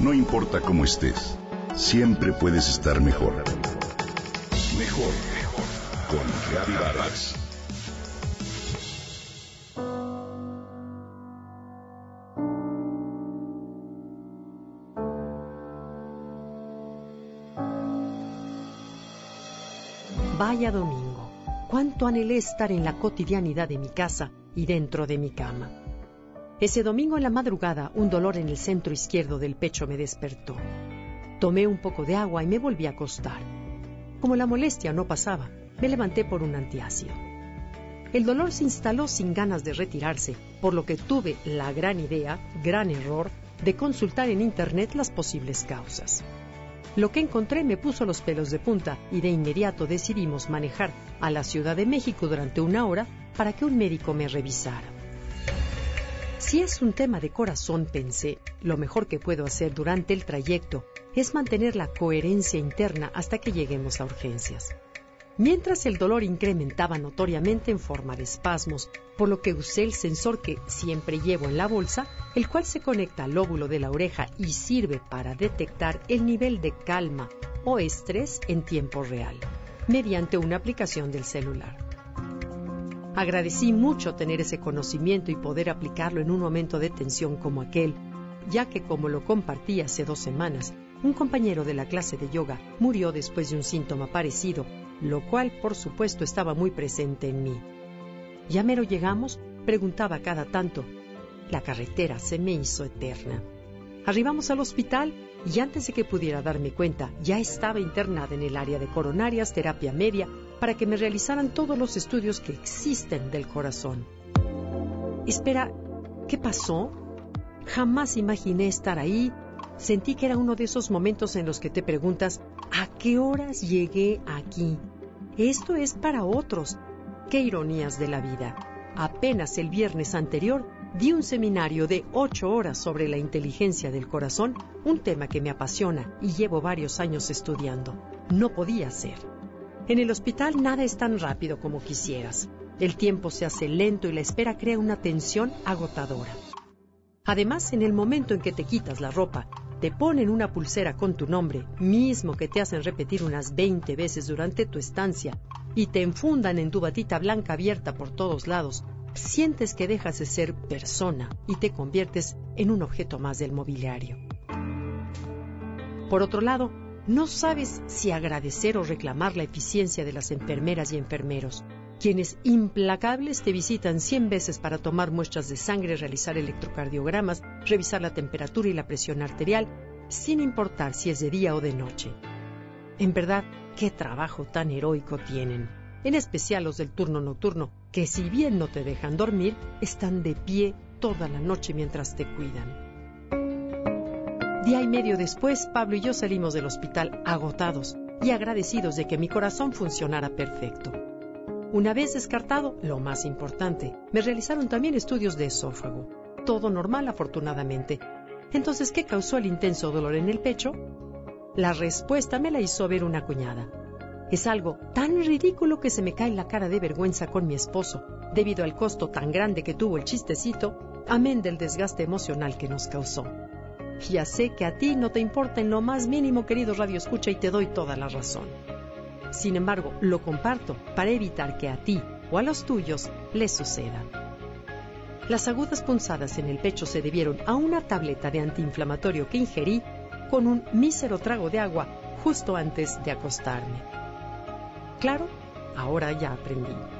No importa cómo estés, siempre puedes estar mejor. Mejor, mejor. Con Vargas. Vaya domingo. Cuánto anhelé estar en la cotidianidad de mi casa y dentro de mi cama. Ese domingo en la madrugada, un dolor en el centro izquierdo del pecho me despertó. Tomé un poco de agua y me volví a acostar. Como la molestia no pasaba, me levanté por un antiácido. El dolor se instaló sin ganas de retirarse, por lo que tuve la gran idea, gran error, de consultar en Internet las posibles causas. Lo que encontré me puso los pelos de punta y de inmediato decidimos manejar a la Ciudad de México durante una hora para que un médico me revisara. Si es un tema de corazón, pensé, lo mejor que puedo hacer durante el trayecto es mantener la coherencia interna hasta que lleguemos a urgencias. Mientras el dolor incrementaba notoriamente en forma de espasmos, por lo que usé el sensor que siempre llevo en la bolsa, el cual se conecta al lóbulo de la oreja y sirve para detectar el nivel de calma o estrés en tiempo real, mediante una aplicación del celular. Agradecí mucho tener ese conocimiento y poder aplicarlo en un momento de tensión como aquel, ya que como lo compartí hace dos semanas, un compañero de la clase de yoga murió después de un síntoma parecido, lo cual por supuesto estaba muy presente en mí. ¿Ya mero llegamos? preguntaba cada tanto. La carretera se me hizo eterna. Arribamos al hospital y antes de que pudiera darme cuenta, ya estaba internada en el área de coronarias, terapia media, para que me realizaran todos los estudios que existen del corazón. Espera, ¿qué pasó? Jamás imaginé estar ahí. Sentí que era uno de esos momentos en los que te preguntas, ¿a qué horas llegué aquí? Esto es para otros. Qué ironías de la vida. Apenas el viernes anterior di un seminario de ocho horas sobre la inteligencia del corazón, un tema que me apasiona y llevo varios años estudiando. No podía ser. En el hospital nada es tan rápido como quisieras. El tiempo se hace lento y la espera crea una tensión agotadora. Además, en el momento en que te quitas la ropa, te ponen una pulsera con tu nombre, mismo que te hacen repetir unas 20 veces durante tu estancia, y te enfundan en tu batita blanca abierta por todos lados, sientes que dejas de ser persona y te conviertes en un objeto más del mobiliario. Por otro lado, no sabes si agradecer o reclamar la eficiencia de las enfermeras y enfermeros, quienes implacables te visitan 100 veces para tomar muestras de sangre, realizar electrocardiogramas, revisar la temperatura y la presión arterial, sin importar si es de día o de noche. En verdad, qué trabajo tan heroico tienen, en especial los del turno nocturno, que si bien no te dejan dormir, están de pie toda la noche mientras te cuidan. Día y medio después, Pablo y yo salimos del hospital agotados y agradecidos de que mi corazón funcionara perfecto. Una vez descartado, lo más importante, me realizaron también estudios de esófago. Todo normal, afortunadamente. Entonces, ¿qué causó el intenso dolor en el pecho? La respuesta me la hizo ver una cuñada. Es algo tan ridículo que se me cae la cara de vergüenza con mi esposo, debido al costo tan grande que tuvo el chistecito, amén del desgaste emocional que nos causó. Ya sé que a ti no te importa en lo más mínimo, querido Radio Escucha, y te doy toda la razón. Sin embargo, lo comparto para evitar que a ti o a los tuyos les suceda. Las agudas punzadas en el pecho se debieron a una tableta de antiinflamatorio que ingerí con un mísero trago de agua justo antes de acostarme. Claro, ahora ya aprendí.